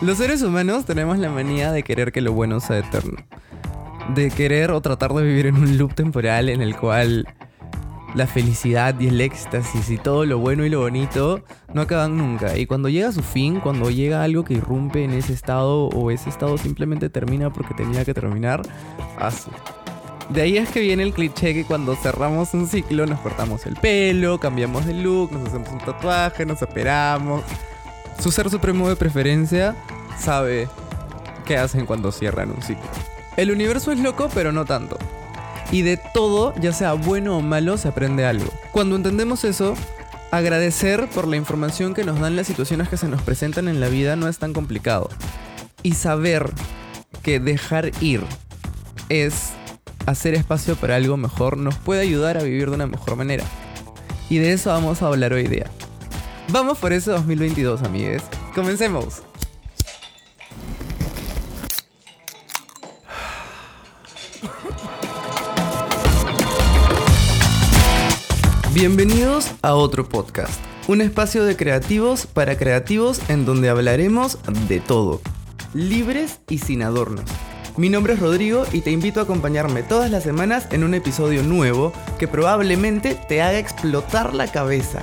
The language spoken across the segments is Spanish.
Los seres humanos tenemos la manía de querer que lo bueno sea eterno. De querer o tratar de vivir en un loop temporal en el cual la felicidad y el éxtasis y todo lo bueno y lo bonito no acaban nunca. Y cuando llega su fin, cuando llega algo que irrumpe en ese estado o ese estado simplemente termina porque tenía que terminar, así. De ahí es que viene el cliché que cuando cerramos un ciclo nos cortamos el pelo, cambiamos de look, nos hacemos un tatuaje, nos operamos. Su ser supremo de preferencia sabe qué hacen cuando cierran un ciclo. El universo es loco, pero no tanto. Y de todo, ya sea bueno o malo, se aprende algo. Cuando entendemos eso, agradecer por la información que nos dan las situaciones que se nos presentan en la vida no es tan complicado. Y saber que dejar ir es hacer espacio para algo mejor nos puede ayudar a vivir de una mejor manera. Y de eso vamos a hablar hoy día. Vamos por ese 2022, amigues. Comencemos. Bienvenidos a otro podcast, un espacio de creativos para creativos en donde hablaremos de todo, libres y sin adornos. Mi nombre es Rodrigo y te invito a acompañarme todas las semanas en un episodio nuevo que probablemente te haga explotar la cabeza.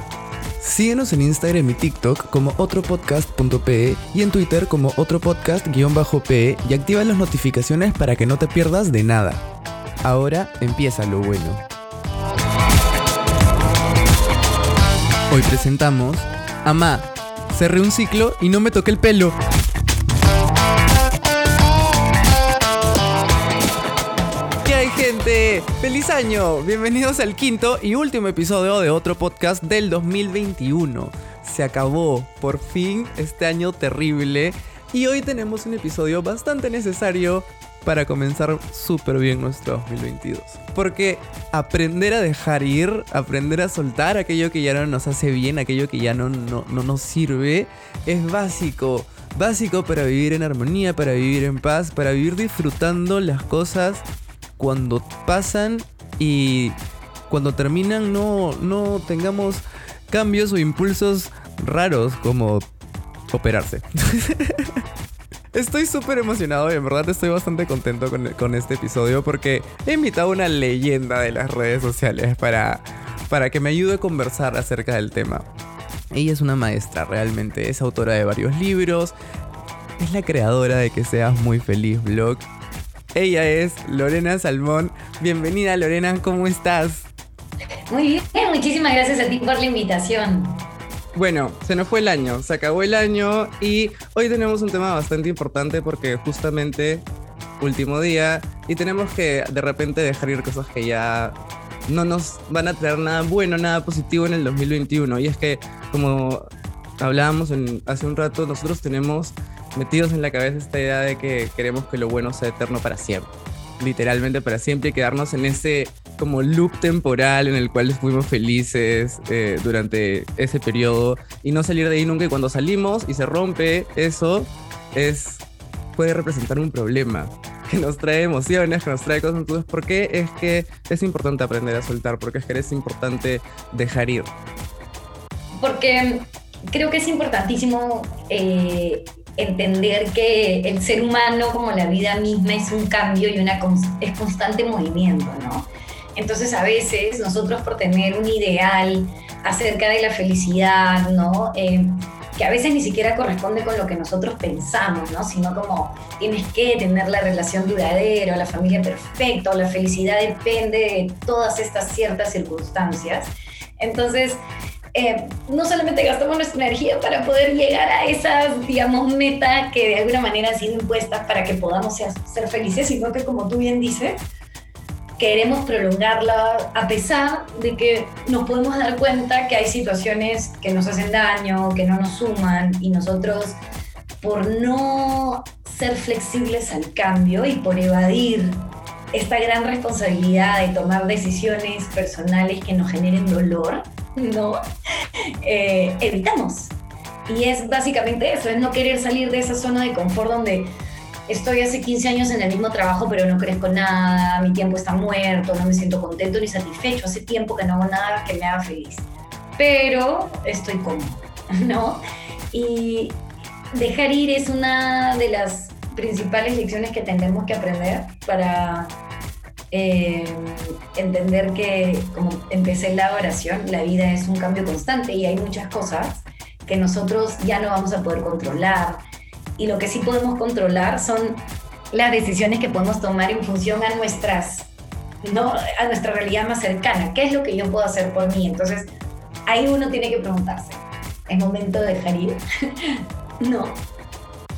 Síguenos en Instagram y TikTok como otropodcast.pe y en Twitter como otropodcast-pe y activa las notificaciones para que no te pierdas de nada. Ahora empieza lo bueno. Hoy presentamos Amá, cerré un ciclo y no me toqué el pelo. ¡Feliz año! Bienvenidos al quinto y último episodio de otro podcast del 2021. Se acabó, por fin, este año terrible. Y hoy tenemos un episodio bastante necesario para comenzar súper bien nuestro 2022. Porque aprender a dejar ir, aprender a soltar aquello que ya no nos hace bien, aquello que ya no, no, no nos sirve, es básico. Básico para vivir en armonía, para vivir en paz, para vivir disfrutando las cosas cuando pasan y cuando terminan no, no tengamos cambios o impulsos raros como operarse. Estoy súper emocionado y en verdad estoy bastante contento con, con, este episodio porque he invitado a una leyenda de las redes sociales para, para que me ayude a conversar acerca del tema. Ella es una maestra realmente, es autora de varios libros, es la creadora de Que Seas Muy Feliz blog ella es Lorena Salmón. Bienvenida Lorena, ¿cómo estás? Muy bien, muchísimas gracias a ti por la invitación. Bueno, se nos fue el año, se acabó el año y hoy tenemos un tema bastante importante porque justamente último día y tenemos que de repente dejar ir cosas que ya no nos van a traer nada bueno, nada positivo en el 2021. Y es que, como hablábamos hace un rato, nosotros tenemos metidos en la cabeza esta idea de que queremos que lo bueno sea eterno para siempre. Literalmente para siempre y quedarnos en ese como loop temporal en el cual fuimos felices eh, durante ese periodo y no salir de ahí nunca. Y cuando salimos y se rompe eso, es, puede representar un problema que nos trae emociones, que nos trae cosas. Entonces, ¿por qué es que es importante aprender a soltar? ¿Por qué es que es importante dejar ir? Porque creo que es importantísimo eh, entender que el ser humano, como la vida misma, es un cambio y una es constante movimiento, ¿no? Entonces a veces nosotros por tener un ideal acerca de la felicidad, ¿no? Eh, que a veces ni siquiera corresponde con lo que nosotros pensamos, ¿no? Sino como tienes que tener la relación duradera, la familia perfecta, o la felicidad depende de todas estas ciertas circunstancias. Entonces, eh, no solamente gastamos nuestra energía para poder llegar a esas, digamos, metas que de alguna manera han sido impuestas para que podamos ser, ser felices, sino que como tú bien dices, queremos prolongarla a pesar de que nos podemos dar cuenta que hay situaciones que nos hacen daño, que no nos suman y nosotros por no ser flexibles al cambio y por evadir esta gran responsabilidad de tomar decisiones personales que nos generen dolor, ¿no? Eh, evitamos. Y es básicamente eso, es no querer salir de esa zona de confort donde estoy hace 15 años en el mismo trabajo pero no crezco nada, mi tiempo está muerto, no me siento contento ni satisfecho, hace tiempo que no hago nada que me haga feliz, pero estoy cómodo, ¿no? Y, dejar ir es una de las principales lecciones que tenemos que aprender para eh, entender que, como empecé la oración, la vida es un cambio constante y hay muchas cosas que nosotros ya no vamos a poder controlar. Y lo que sí podemos controlar son las decisiones que podemos tomar en función a nuestras no a nuestra realidad más cercana. ¿Qué es lo que yo puedo hacer por mí? Entonces, ahí uno tiene que preguntarse, ¿es momento de dejar ir? no.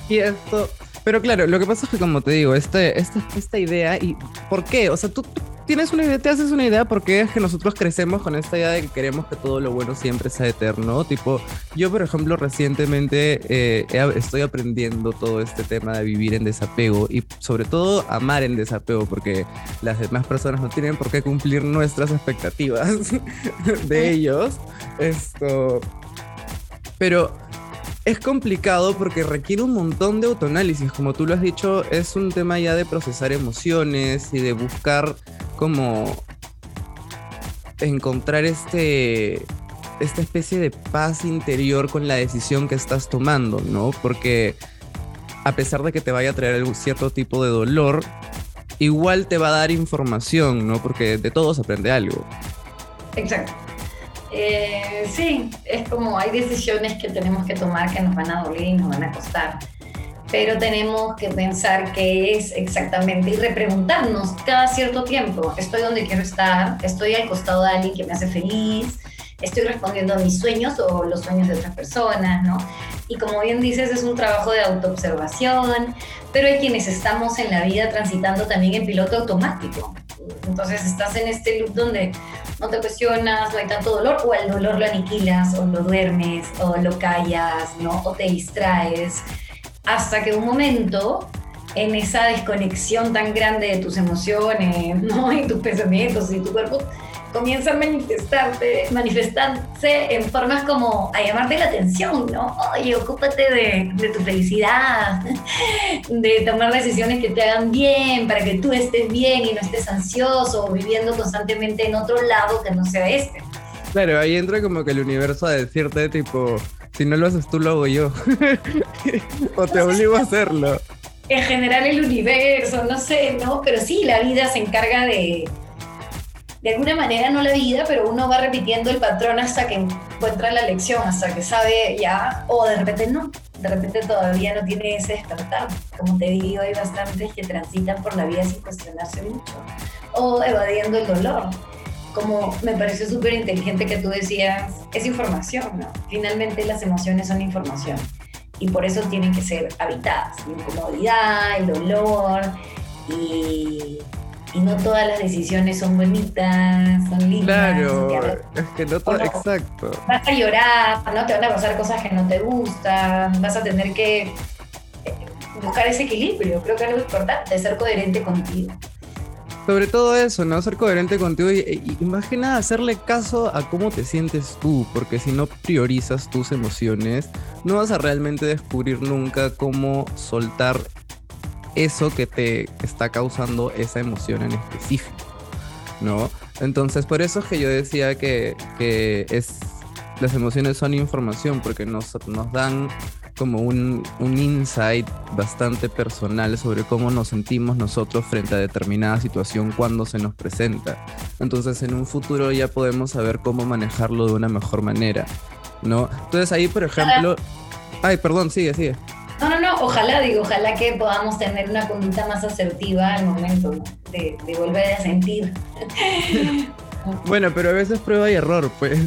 Y esto, pero claro, lo que pasa es que como te digo, este, esta, esta idea, ¿y por qué? O sea, tú, tienes una idea, te haces una idea porque es que nosotros crecemos con esta idea de que queremos que todo lo bueno siempre sea eterno. Tipo, yo, por ejemplo, recientemente eh, estoy aprendiendo todo este tema de vivir en desapego y sobre todo amar en desapego porque las demás personas no tienen por qué cumplir nuestras expectativas de ellos. Esto. Pero es complicado porque requiere un montón de autoanálisis. Como tú lo has dicho, es un tema ya de procesar emociones y de buscar como encontrar este esta especie de paz interior con la decisión que estás tomando, ¿no? Porque a pesar de que te vaya a traer algún cierto tipo de dolor, igual te va a dar información, ¿no? Porque de todos aprende algo. Exacto. Eh, sí, es como hay decisiones que tenemos que tomar que nos van a doler y nos van a costar, pero tenemos que pensar qué es exactamente y repreguntarnos cada cierto tiempo, estoy donde quiero estar, estoy al costado de alguien que me hace feliz, estoy respondiendo a mis sueños o los sueños de otras personas, ¿no? Y como bien dices, es un trabajo de autoobservación, pero hay quienes estamos en la vida transitando también en piloto automático. Entonces estás en este loop donde no te cuestionas, no hay tanto dolor, o el dolor lo aniquilas, o lo duermes, o lo callas, ¿no? O te distraes, hasta que un momento, en esa desconexión tan grande de tus emociones, ¿no? Y tus pensamientos y tu cuerpo, comienza a manifestarte, manifestarse en formas como a llamarte la atención, ¿no? Oye, ocúpate de, de, tu felicidad, de tomar decisiones que te hagan bien, para que tú estés bien y no estés ansioso o viviendo constantemente en otro lado que no sea este. Claro, ahí entra como que el universo a decirte tipo, si no lo haces tú, lo hago yo. o te obligo a hacerlo. En general el universo, no sé, ¿no? Pero sí, la vida se encarga de, de alguna manera no la vida, pero uno va repitiendo el patrón hasta que encuentra la lección, hasta que sabe ya, o de repente no, de repente todavía no tiene ese despertar. Como te digo, hay bastantes que transitan por la vida sin cuestionarse mucho, o evadiendo el dolor. Como me pareció súper inteligente que tú decías, es información, ¿no? Finalmente las emociones son información y por eso tienen que ser habitadas. La incomodidad, el dolor y y no todas las decisiones son bonitas, son lindas. Claro, es que no todo, exacto. Vas a llorar, ¿no? Te van a pasar cosas que no te gustan, vas a tener que eh, buscar ese equilibrio. Creo que es lo importante, ser coherente contigo. Sobre todo eso, ¿no? Ser coherente contigo y, imagina hacerle caso a cómo te sientes tú, porque si no priorizas tus emociones, no vas a realmente descubrir nunca cómo soltar eso que te está causando esa emoción en específico, ¿no? Entonces, por eso es que yo decía que, es, las emociones son información, porque nos, nos dan como un, un, insight bastante personal sobre cómo nos sentimos nosotros frente a determinada situación cuando se nos presenta. Entonces en un futuro ya podemos saber cómo manejarlo de una mejor manera, ¿no? Entonces ahí, por ejemplo... Ay, perdón, sigue, sigue. No, no, no, ojalá, digo, ojalá que podamos tener una conducta más asertiva al momento de, volver a sentir. Bueno, pero a veces prueba y error, pues.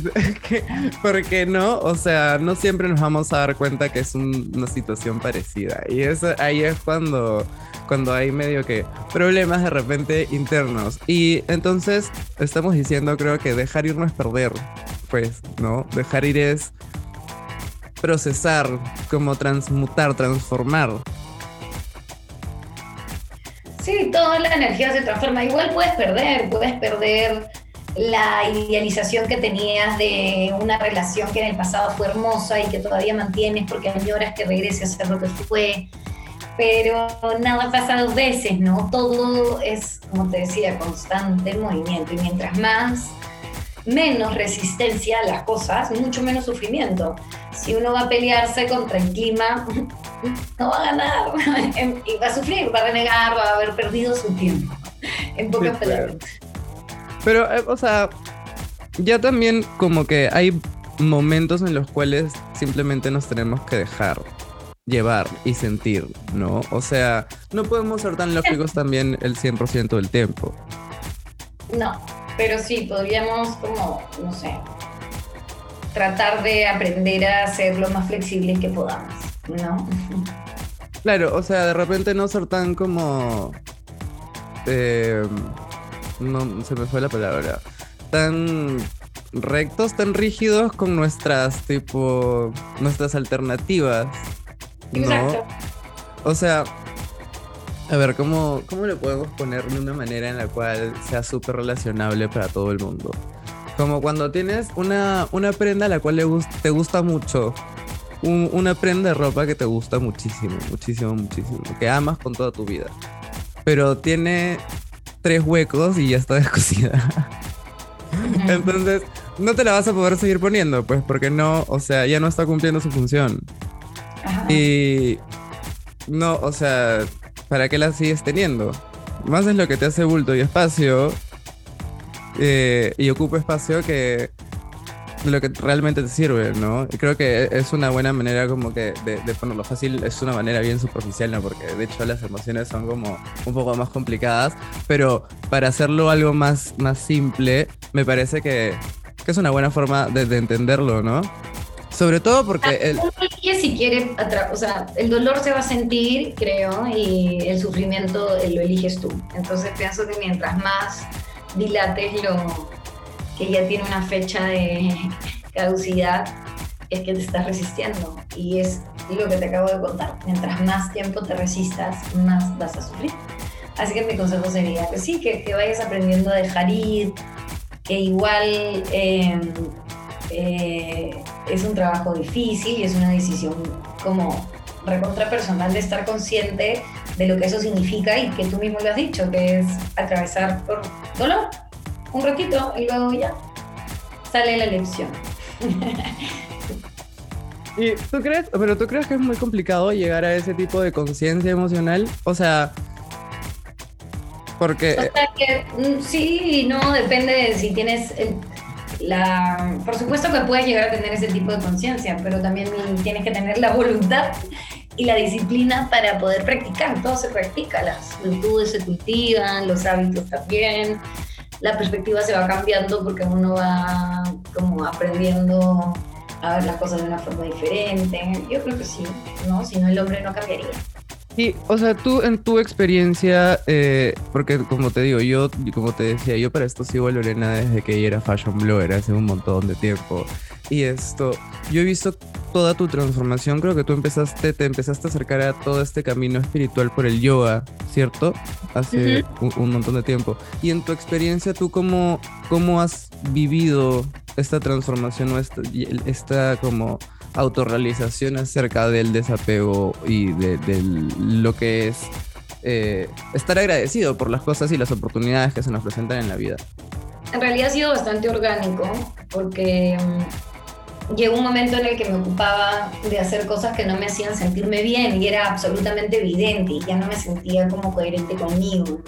porque no, o sea, no siempre nos vamos a dar cuenta que es una situación parecida. Y eso ahí es cuando, cuando hay medio que problemas de repente internos. Y entonces estamos diciendo, creo que dejar ir no es perder, pues, ¿no? Dejar ir es procesar, como transmutar, transformar. Sí, toda la energía se transforma. Igual puedes perder, puedes perder la idealización que tenías de una relación que en el pasado fue hermosa y que todavía mantienes porque añoras que regrese a ser lo que fue. Pero nada pasa dos veces, ¿no? Todo es, como te decía, constante movimiento. Y mientras más menos resistencia a las cosas, mucho menos sufrimiento. Si uno va a pelearse contra el clima, no va a ganar y va a sufrir, va a renegar, va a haber perdido su tiempo, en pocas palabras. Pero, eh, o sea, ya también como que hay momentos en los cuales simplemente nos tenemos que dejar llevar y sentir, ¿no? O sea, no podemos ser tan lógicos también el 100% del tiempo. No, pero sí, podríamos como, no sé, tratar de aprender a ser lo más flexibles que podamos, ¿no? Claro, o sea, de repente no ser tan como... Eh, no se me fue la palabra. Tan rectos, tan rígidos con nuestras, tipo, nuestras alternativas. ¿no? O sea, a ver, ¿cómo, ¿cómo le podemos poner de una manera en la cual sea súper relacionable para todo el mundo? Como cuando tienes una, una prenda a la cual le te gusta mucho. una prenda de ropa que te gusta muchísimo, muchísimo, muchísimo. Que amas con toda tu vida. Pero tiene tres huecos y ya está descosida. Entonces, no te la vas a poder seguir poniendo, pues, porque no, o sea, ya no está cumpliendo su función. Y no, o sea, ¿para qué la sigues teniendo? Más es lo que te hace bulto y espacio eh, y ocupa espacio que lo que realmente te sirve, ¿no? Y creo que es una buena manera como que de, de, ponerlo fácil, es una manera bien superficial, ¿no? Porque de hecho las emociones son como un poco más complicadas, pero para hacerlo algo más, más simple, me parece que, que es una buena forma de, de entenderlo, ¿no? Sobre todo porque... El... Si quiere, o sea, el dolor se va a sentir, creo, y el sufrimiento lo eliges tú. Entonces pienso que mientras más dilates lo que ya tiene una fecha de caducidad, es que te estás resistiendo. Y es lo que te acabo de contar. Mientras más tiempo te resistas, más vas a sufrir. Así que mi consejo sería que sí, que, que vayas aprendiendo a dejar ir, que igual... Eh, eh, es un trabajo difícil y es una decisión como recontra personal de estar consciente de lo que eso significa y que tú mismo lo has dicho, que es atravesar por dolor un ratito y luego ya sale la lección. ¿Y tú crees, pero tú crees que es muy complicado llegar a ese tipo de conciencia emocional? O sea, porque... O sea que mm, sí no, depende de si tienes el, la, por supuesto que puedes llegar a tener ese tipo de conciencia, pero también tienes que tener la voluntad y la disciplina para poder practicar. Todo se practica, las virtudes se cultivan, los hábitos también, la perspectiva se va cambiando porque uno va como aprendiendo a ver las cosas de una forma diferente. Yo creo que sí, ¿no? Si no, el hombre no cambiaría. Sí, o sea, tú en tu experiencia, eh, porque como te digo, yo, como te decía, yo para esto sigo a Lorena desde que ella era fashion blogger hace un montón de tiempo. Y esto, yo he visto toda tu transformación, creo que tú empezaste, te empezaste a acercar a todo este camino espiritual por el yoga, ¿cierto? Hace un, montón de tiempo. Y en tu experiencia, ¿tú cómo, cómo has vivido esta transformación o esta, esta como autorrealización acerca del desapego y de, lo que es eh, estar agradecido por las cosas y las oportunidades que se nos presentan en la vida. En realidad ha sido bastante orgánico porque mm, llegó un momento en el que me ocupaba de hacer cosas que no me hacían sentirme bien y era absolutamente evidente y ya no me sentía como coherente conmigo.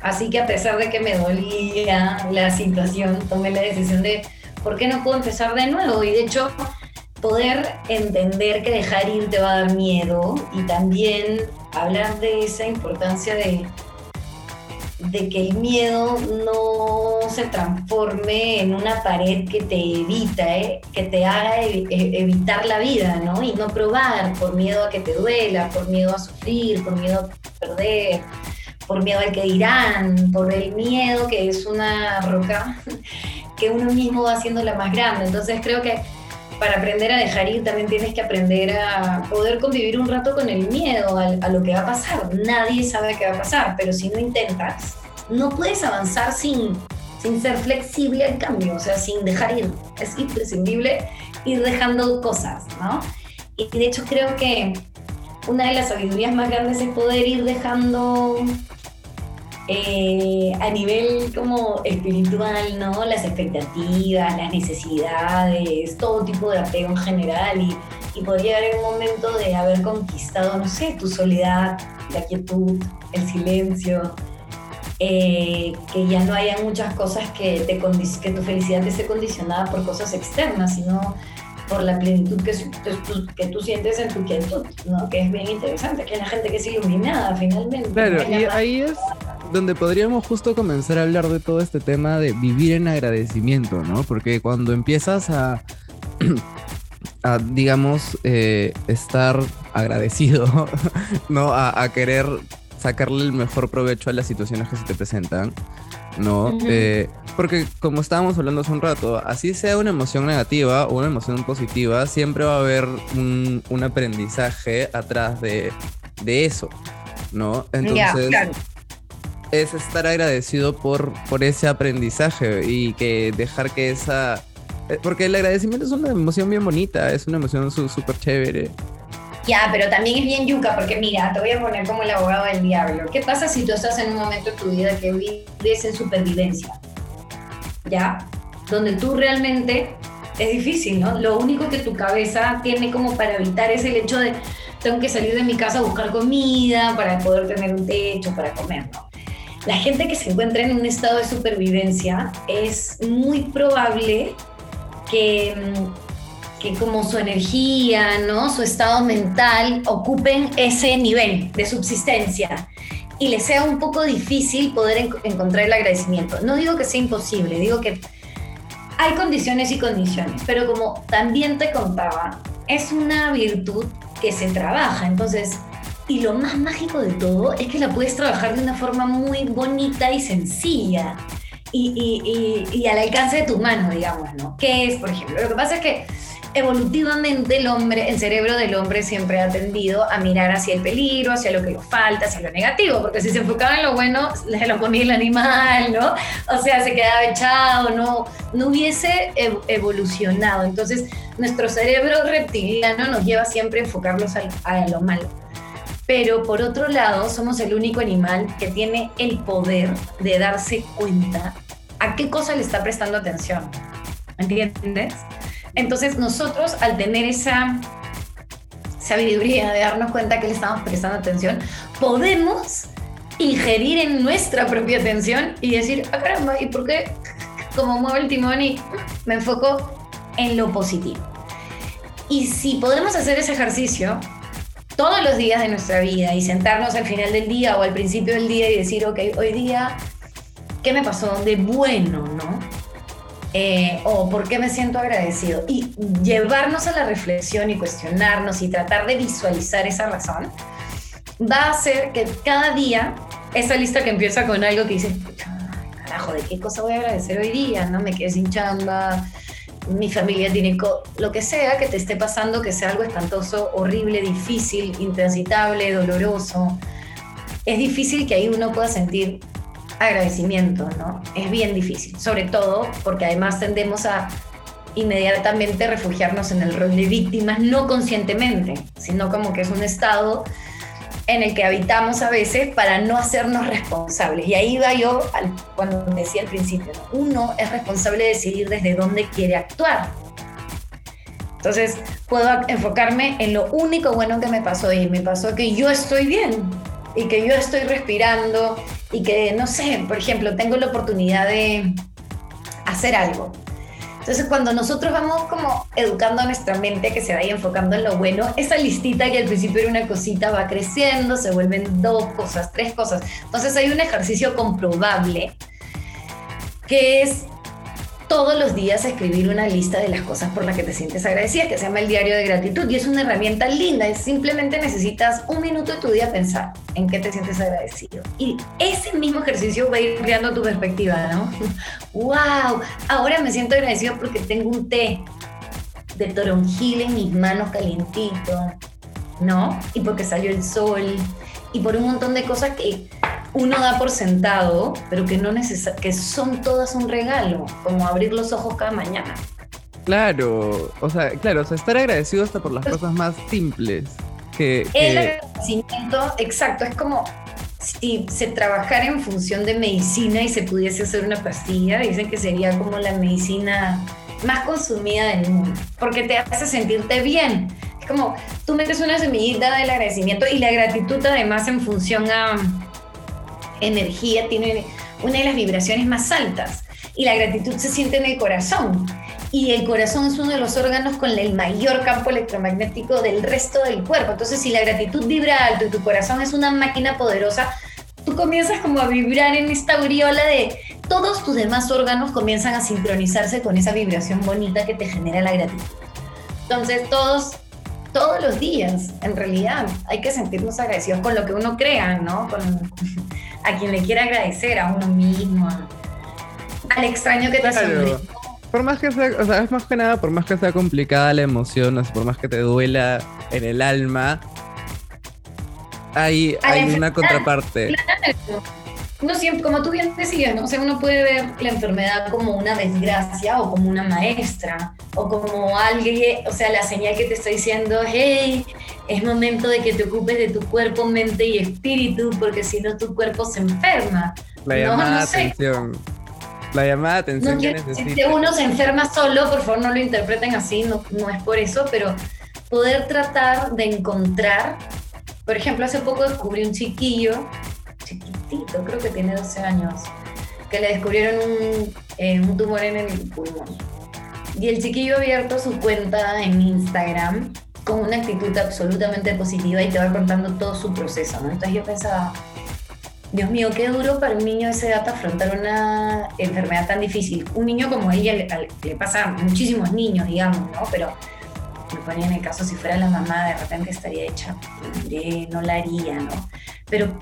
Así que a pesar de que me dolía la situación, tomé la decisión de, ¿por qué no puedo empezar de nuevo? Y de hecho, poder entender que dejar ir te va a dar miedo y también hablar de esa importancia de, de que el miedo no se transforme en una pared que te evita, ¿eh? que te haga e, evitar la vida, ¿no? Y no probar por miedo a que te duela, por miedo a sufrir, por miedo a perder, por miedo al que dirán, por el miedo que es una roca que uno mismo va haciendo la más grande. Entonces creo que para aprender a dejar ir también tienes que aprender a poder convivir un rato con el miedo a, lo que va a pasar. Nadie sabe qué va a pasar, pero si no intentas, no puedes avanzar sin, sin ser flexible al cambio, o sea, sin dejar ir. Es imprescindible ir dejando cosas, ¿no? Y de hecho creo que una de las sabidurías más grandes es poder ir dejando eh, a nivel como espiritual, ¿no? Las expectativas, las necesidades, todo tipo de apego en general y, y podría haber un momento de haber conquistado, no sé, tu soledad, la quietud, el silencio, eh, que ya no haya muchas cosas que, te que tu felicidad esté condicionada por cosas externas, sino por la plenitud que, que tú sientes en tu quietud, ¿no? Que es bien interesante, que hay gente que es iluminada finalmente. Claro, y ahí es donde podríamos justo comenzar a hablar de todo este tema de vivir en agradecimiento, ¿no? Porque cuando empiezas a, a digamos, eh, estar agradecido, ¿no? A, a, querer sacarle el mejor provecho a las situaciones que se te presentan, ¿no? Eh, porque como estábamos hablando hace un rato, así sea una emoción negativa o una emoción positiva, siempre va a haber un, un aprendizaje atrás de, de, eso, ¿no? Entonces... Es estar agradecido por, por ese aprendizaje y que dejar que esa... Eh, porque el agradecimiento es una emoción bien bonita, es una emoción súper chévere. Ya, pero también es bien yuca, porque mira, te voy a poner como el abogado del diablo. ¿Qué pasa si tú estás en un momento de tu vida que vives en supervivencia? ¿Ya? Donde tú realmente es difícil, ¿no? Lo único que tu cabeza tiene como para evitar es el hecho de tengo que salir de mi casa a buscar comida para poder tener un techo, para comer, ¿no? La gente que se encuentra en un estado de supervivencia es muy probable que mm, que como su energía, ¿no? su estado mental ocupen ese nivel de subsistencia y les sea un poco difícil poder encontrar el agradecimiento. No digo que sea imposible, digo que hay condiciones y condiciones, pero como también te contaba, es una virtud que se trabaja, entonces, y lo más mágico de todo es que la puedes trabajar de una forma muy bonita y sencilla. Y, y, y, al alcance de tu mano, digamos, ¿no? ¿Qué es, por ejemplo? Lo que pasa es que evolutivamente el hombre, el cerebro del hombre siempre ha tendido a mirar hacia el peligro, hacia lo que le falta, hacia lo negativo, porque si se enfocaba en lo bueno, se lo comía el animal, ¿no? O sea, se quedaba echado, no, no hubiese evolucionado. Entonces, nuestro cerebro reptiliano nos lleva siempre a enfocarnos a, lo malo. Pero por otro lado, somos el único animal que tiene el poder de darse cuenta a qué cosa le está prestando atención. ¿Entiendes? Entonces nosotros al tener esa sabiduría de darnos cuenta que le estamos prestando atención, podemos ingerir en nuestra propia atención y decir, ah caramba, ¿y por qué como muevo el timón y me enfoco en lo positivo? Y si podemos hacer ese ejercicio todos los días de nuestra vida y sentarnos al final del día o al principio del día y decir, ok, hoy día, ¿qué me pasó de bueno, no? Eh, o por qué me siento agradecido. Y llevarnos a la reflexión y cuestionarnos y tratar de visualizar esa razón va a hacer que cada día esa lista que empieza con algo que dices, carajo, ¿de qué cosa voy a agradecer hoy día? ¿No? Me quedé sin chamba, mi familia tiene lo que sea que te esté pasando, que sea algo espantoso, horrible, difícil, intransitable, doloroso. Es difícil que ahí uno pueda sentir agradecimiento, ¿no? Es bien difícil, sobre todo porque además tendemos a inmediatamente refugiarnos en el rol de víctimas, no conscientemente, sino como que es un estado en el que habitamos a veces para no hacernos responsables. Y ahí va yo cuando decía al principio, uno es responsable de decidir desde dónde quiere actuar. Entonces, puedo enfocarme en lo único bueno que me pasó y me pasó que yo estoy bien y que yo estoy respirando y que, no sé, por ejemplo, tengo la oportunidad de hacer algo. Entonces, cuando nosotros vamos como educando a nuestra mente que se vaya enfocando en lo bueno, esa listita que al principio era una cosita va creciendo, se vuelven dos cosas, tres cosas. Entonces, hay un ejercicio comprobable que es todos los días escribir una lista de las cosas por las que te sientes agradecida, que se llama el diario de gratitud. Y es una herramienta linda, es simplemente necesitas un minuto de tu día pensar en qué te sientes agradecido. Y ese mismo ejercicio va a ir creando tu perspectiva, ¿no? ¡Wow! Ahora me siento agradecido porque tengo un té de toronjil en mis manos calientito, ¿no? Y porque salió el sol y por un montón de cosas que uno da por sentado, pero que no que son todas un regalo, como abrir los ojos cada mañana. Claro, o sea, claro, o sea, estar agradecido hasta por las cosas más simples. Que, El agradecimiento, exacto, es como si se trabajara en función de medicina y se pudiese hacer una pastilla, dicen que sería como la medicina más consumida del mundo, porque te hace sentirte bien como tú metes una semillita del agradecimiento y la gratitud además en función a energía tiene una de las vibraciones más altas y la gratitud se siente en el corazón y el corazón es uno de los órganos con el mayor campo electromagnético del resto del cuerpo. Entonces, si la gratitud vibra alto y tu corazón es una máquina poderosa, tú comienzas como a vibrar en esta aureola de todos tus demás órganos comienzan a sincronizarse con esa vibración bonita que te genera la gratitud. Entonces, todos todos los días, en realidad, hay que sentirnos agradecidos con lo que uno crea, ¿no? Con, a quien le quiera agradecer, a uno mismo, al extraño que te claro. Por más que sea, o sea, es más que nada, por más que sea complicada la emoción, por más que te duela en el alma, hay, hay una contraparte. Uno siempre, como tú bien decías, ¿no? o sea, uno puede ver la enfermedad como una desgracia o como una maestra o como alguien, o sea, la señal que te está diciendo, hey, es momento de que te ocupes de tu cuerpo, mente y espíritu, porque si no tu cuerpo se enferma. La llamada atención. La llamada de atención que necesita. Si uno se enferma solo, por favor no lo interpreten así, no, no es por eso, pero poder tratar de encontrar, por ejemplo, hace poco descubrí un chiquillo chiquitito, creo que tiene 12 años, que le descubrieron un, eh, un tumor en el pulmón. Y el chiquillo ha abierto su cuenta en Instagram con una actitud absolutamente positiva y te va contando todo su proceso, ¿no? Entonces yo pensaba, Dios mío, qué duro para un niño de esa edad afrontar una enfermedad tan difícil. Un niño como ella le, le pasa a muchísimos niños, digamos, ¿no? Pero me ponía en el caso si fuera la mamá, de repente estaría hecha, no la haría, ¿no? Pero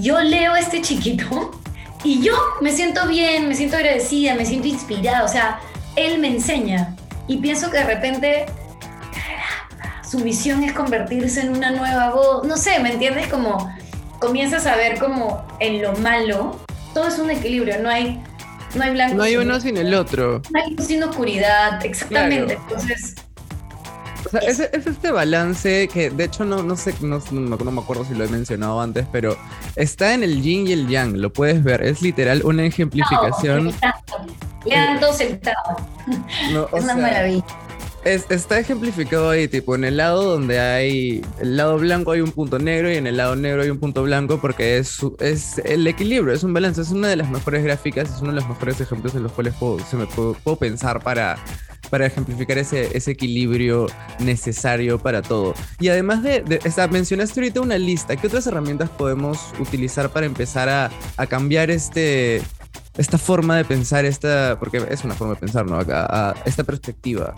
yo leo este chiquito y yo me siento bien, me siento agradecida, me siento inspirada, o sea, él me enseña y pienso que de repente su misión es convertirse en una nueva voz, no sé, ¿me entiendes? Como comienzas a ver como en lo malo, todo es un equilibrio, no hay, no hay blanco. No hay uno sin el otro. No hay luz sin oscuridad, exactamente. Entonces, o sea, es, es, este balance que de hecho no, no sé, no, no, me acuerdo si lo he mencionado antes, pero está en el yin y el yang, lo puedes ver, es literal una ejemplificación. No, Lean dos sentados. es una maravilla. está ejemplificado ahí, tipo, en el lado donde hay el lado blanco hay un punto negro y en el lado negro hay un punto blanco porque es, es el equilibrio, es un balance, es una de las mejores gráficas, es uno de los mejores ejemplos en los cuales puedo, se me puedo pensar para para ejemplificar ese, ese equilibrio necesario para todo. Y además de, mencionaste ahorita una lista, ¿qué otras herramientas podemos utilizar para empezar a, a cambiar este, esta forma de pensar, esta, porque es una forma de pensar, ¿no? A, esta perspectiva.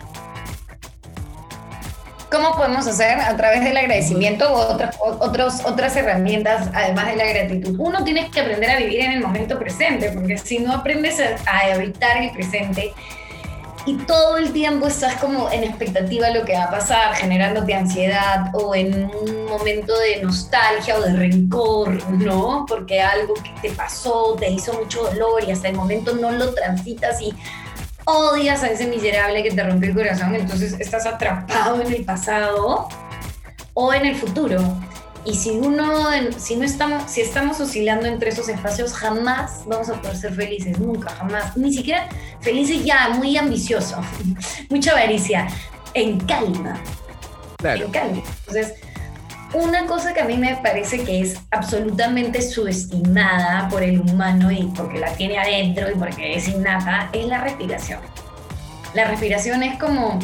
¿Cómo podemos hacer a través del agradecimiento o otras, otros, otras herramientas además de la gratitud? Uno tiene que aprender a vivir en el momento presente, porque si no aprendes a evitar el presente, y todo el tiempo estás como en expectativa de lo que va a pasar, generándote ansiedad o en un momento de nostalgia o de rencor, ¿no? Porque algo que te pasó te hizo mucho dolor y hasta el momento no lo transitas y odias a ese miserable que te rompió el corazón, entonces estás atrapado en el pasado o en el futuro. Y si uno, si no estamos, si estamos oscilando entre esos espacios, jamás vamos a poder ser felices, nunca, jamás. Ni siquiera felices ya, muy ambicioso, mucha avaricia, en calma. Claro. En calma. Entonces, una cosa que a mí me parece que es absolutamente subestimada por el humano y porque la tiene adentro y porque es innata, es la respiración. La respiración es como,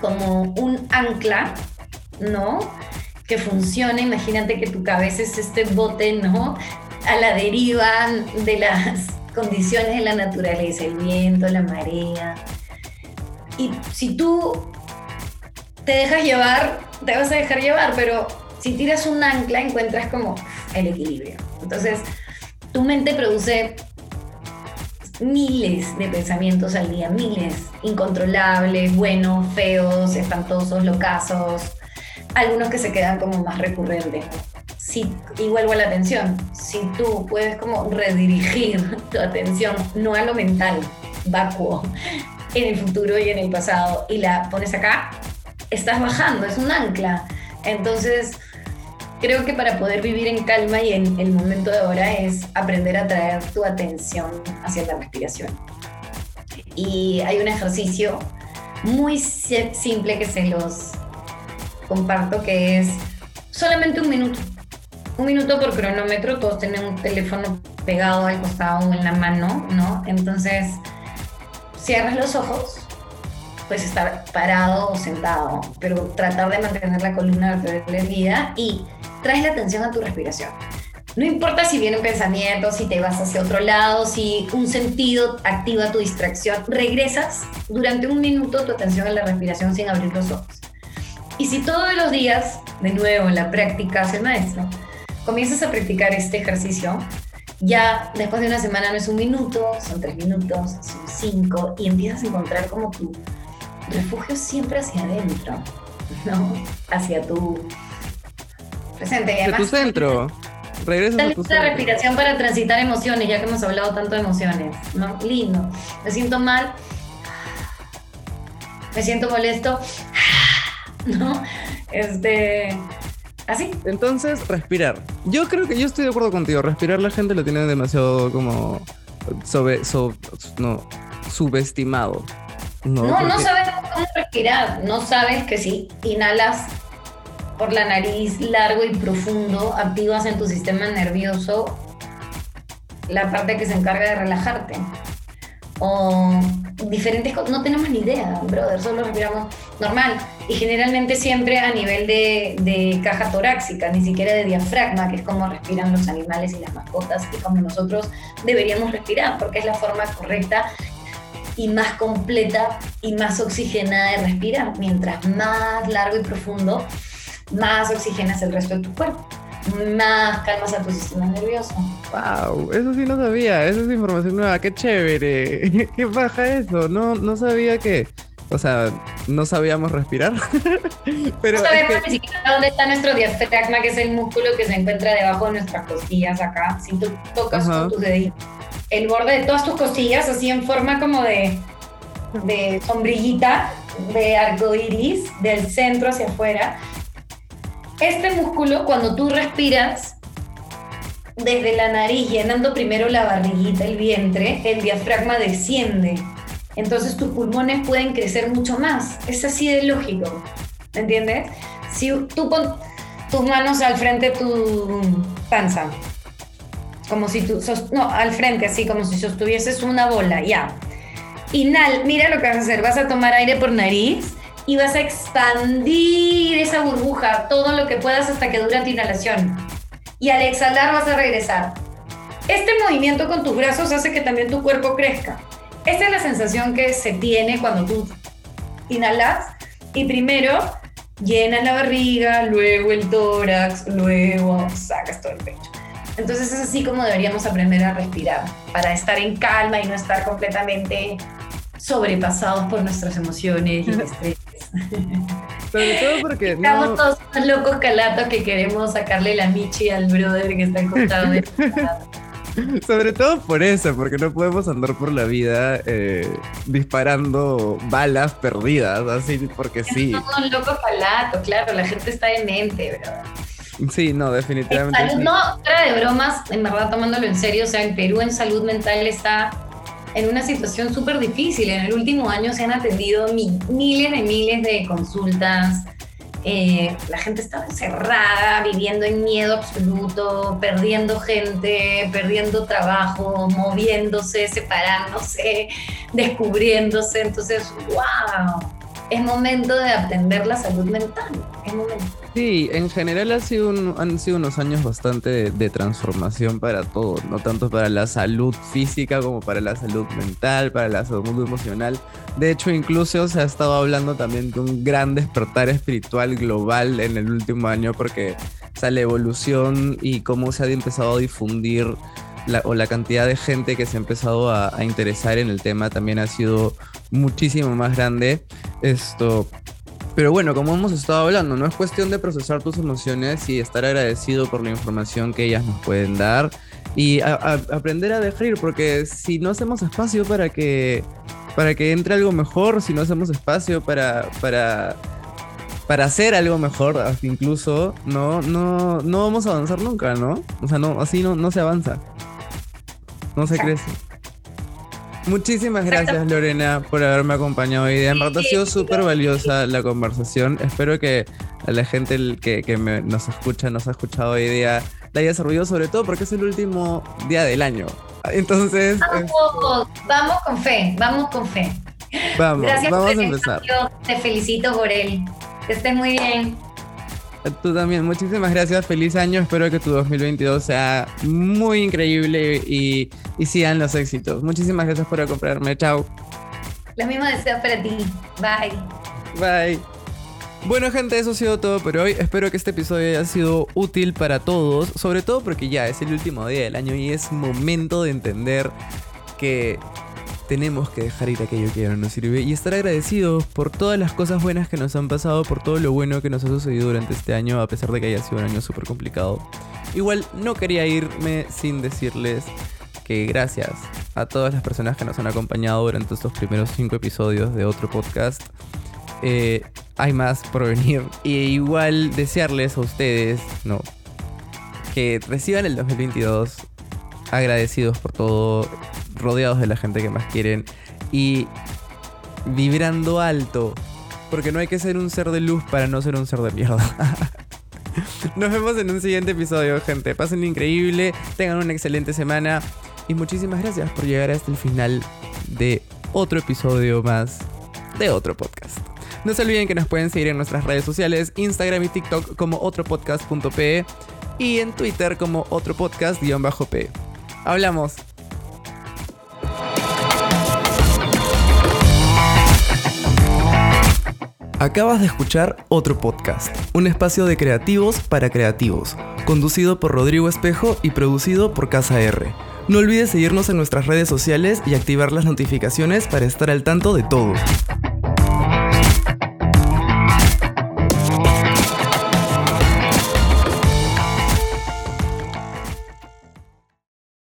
como un ancla, ¿no? Que funcione. Imagínate que tu cabeza es este bote, ¿no? A la deriva de las condiciones de la naturaleza, el viento, la marea. Y si tú te dejas llevar, te vas a dejar llevar, pero si tiras un ancla encuentras como el equilibrio. Entonces, tu mente produce miles de pensamientos al día, miles, incontrolables, buenos, feos, espantosos, locazos, algunos que se quedan como más recurrentes. Si, y a la atención, si tú puedes como redirigir tu atención no a lo mental, vacuo, en el futuro y en el pasado, y la pones acá, estás bajando, es un ancla. Entonces, creo que para poder vivir en calma y en el momento de ahora es aprender a traer tu atención hacia la respiración. Y hay un ejercicio muy simple que se los comparto, que es solamente un minuto. Un minuto por cronómetro, todos tienen un teléfono pegado al costado o en la mano, ¿no? Entonces, cierras los ojos, puedes estar parado o sentado, pero tratar de mantener la columna vertebral erguida y traes la atención a tu respiración. No importa si viene un pensamiento, si te vas hacia otro lado, si un sentido activa tu distracción, regresas durante un minuto tu atención a la respiración sin abrir los ojos. Y si todos los días, de nuevo en la práctica el maestro, comienzas a practicar este ejercicio, ya después de una semana no es un minuto, son tres minutos, son cinco, y empiezas a encontrar como tu refugio siempre hacia adentro, ¿no? Hacia tu presente. Y tu centro. Regresas a tu la respiración para transitar emociones, ya que hemos hablado tanto de emociones, ¿no? Lindo. Me siento mal, me siento molesto, ¿no? Este Así. Entonces, respirar. Yo creo que yo estoy de acuerdo contigo. Respirar la gente lo tiene demasiado como sobre, no, subestimado. No, no, sabes cómo respirar. No sabes que si inhalas por la nariz largo y profundo, activas en tu sistema nervioso la parte que se encarga de relajarte o diferentes cosas. No tenemos ni idea, brother, solo respiramos normal. Y generalmente siempre a nivel de, de, caja torácica, ni siquiera de diafragma, que es como respiran los animales y las mascotas y como nosotros deberíamos respirar, porque es la forma correcta y más completa y más oxigenada de respirar. Mientras más largo y profundo, más oxigenas el resto de tu cuerpo más calmas a tu sistema nervioso. Wow, eso sí no sabía, eso es información nueva, qué chévere, qué baja eso, no, no sabía que, o sea, no sabíamos respirar. Pero no sabemos ni siquiera dónde está nuestro diafragma, que es el músculo que se encuentra debajo de nuestras costillas acá. Si tú tocas con tus deditos, el borde de todas tus costillas, así en forma como de, de sombrillita, de arco iris, del centro hacia afuera este músculo, cuando tú respiras desde la nariz, llenando primero la barriguita, el vientre, el diafragma desciende. Entonces tus pulmones pueden crecer mucho más. Es así de lógico. ¿Me entiendes? Si tú pon tus manos al frente tu panza, como si tú, no, al frente, así como si sostuvieses una bola, ya. Inhal, mira lo que vas a hacer, vas a tomar aire por nariz y vas a expandir esa burbuja todo lo que puedas hasta que dure tu inhalación. Y al exhalar vas a regresar. Este movimiento con tus brazos hace que también tu cuerpo crezca. Esta es la sensación que se tiene cuando tú inhalas y primero llenas la barriga, luego el tórax, luego sacas todo el pecho. Entonces es así como deberíamos aprender a respirar para estar en calma y no estar completamente sobrepasados por nuestras emociones y estrés. Sobre todo porque. Estamos todos locos calatos que queremos sacarle la michi al brother que está al de. Sobre todo por eso, porque no podemos andar por la vida eh, disparando balas perdidas, así porque sí. Somos locos calatos, claro, la gente está de mente, ¿verdad? Sí, no, definitivamente. No, fuera de bromas, en verdad tomándolo en serio, o sea, en Perú en salud mental está en una situación súper difícil. En el último año se han atendido miles de miles de consultas. Eh, la gente estaba encerrada, viviendo en miedo absoluto, perdiendo gente, perdiendo trabajo, moviéndose, separándose, descubriéndose. Entonces, wow, es momento de atender la salud mental. Es momento. Sí, en general ha sido han sido unos años bastante de, transformación para todo, no tanto para la salud física como para la salud mental, para la salud emocional. De hecho, incluso se ha estado hablando también de un gran despertar espiritual global en el último año porque o la evolución y cómo se ha empezado a difundir o la cantidad de gente que se ha empezado a, a interesar en el tema también ha sido muchísimo más grande. Esto, pero bueno, como hemos estado hablando, no es cuestión de procesar tus emociones y estar agradecido por la información que ellas nos pueden dar y aprender a dejar ir, porque si no hacemos espacio para que, para que entre algo mejor, si no hacemos espacio para, para, para hacer algo mejor, incluso, no, no, no vamos a avanzar nunca, ¿no? O sea, no, así no, no se avanza, no se crece. Muchísimas gracias Lorena por haberme acompañado hoy día. En verdad ha sido súper valiosa la conversación. Espero que a la gente que, que nos escucha, nos ha escuchado hoy día, le haya servido sobre todo porque es el último día del año. Entonces... Vamos, vamos con fe, vamos con fe. Vamos, vamos a empezar. Te felicito por él. Que estés muy bien. Tú también, muchísimas gracias, feliz año, espero que tu 2022 sea muy increíble y, y sigan los éxitos. Muchísimas gracias por acompañarme, chao. Lo mismo deseo para ti, bye. Bye. Bueno gente, eso ha sido todo por hoy. Espero que este episodio haya sido útil para todos, sobre todo porque ya es el último día del año y es momento de entender que tenemos que dejar ir aquello que ya no nos sirve y estar agradecidos por todas las cosas buenas que nos han pasado, por todo lo bueno que nos ha sucedido durante este año, a pesar de que haya sido un año súper complicado. Igual no quería irme sin decirles que gracias a todas las personas que nos han acompañado durante estos primeros cinco episodios de otro podcast. Eh, hay más por venir. Y igual desearles a ustedes, no, que reciban el 2022 agradecidos por todo, rodeados de la gente que más quieren y vibrando alto. Porque no hay que ser un ser de luz para no ser un ser de mierda. Nos vemos en un siguiente episodio, gente. Pasen increíble, tengan una excelente semana y muchísimas gracias por llegar hasta el final de otro episodio más de otro podcast. No se olviden que nos pueden seguir en nuestras redes sociales, Instagram y TikTok como otropodcast.pe y en Twitter como otropodcast-p. Hablamos. Acabas de escuchar otro podcast, un espacio de creativos para creativos, conducido por Rodrigo Espejo y producido por Casa R. No olvides seguirnos en nuestras redes sociales y activar las notificaciones para estar al tanto de todo.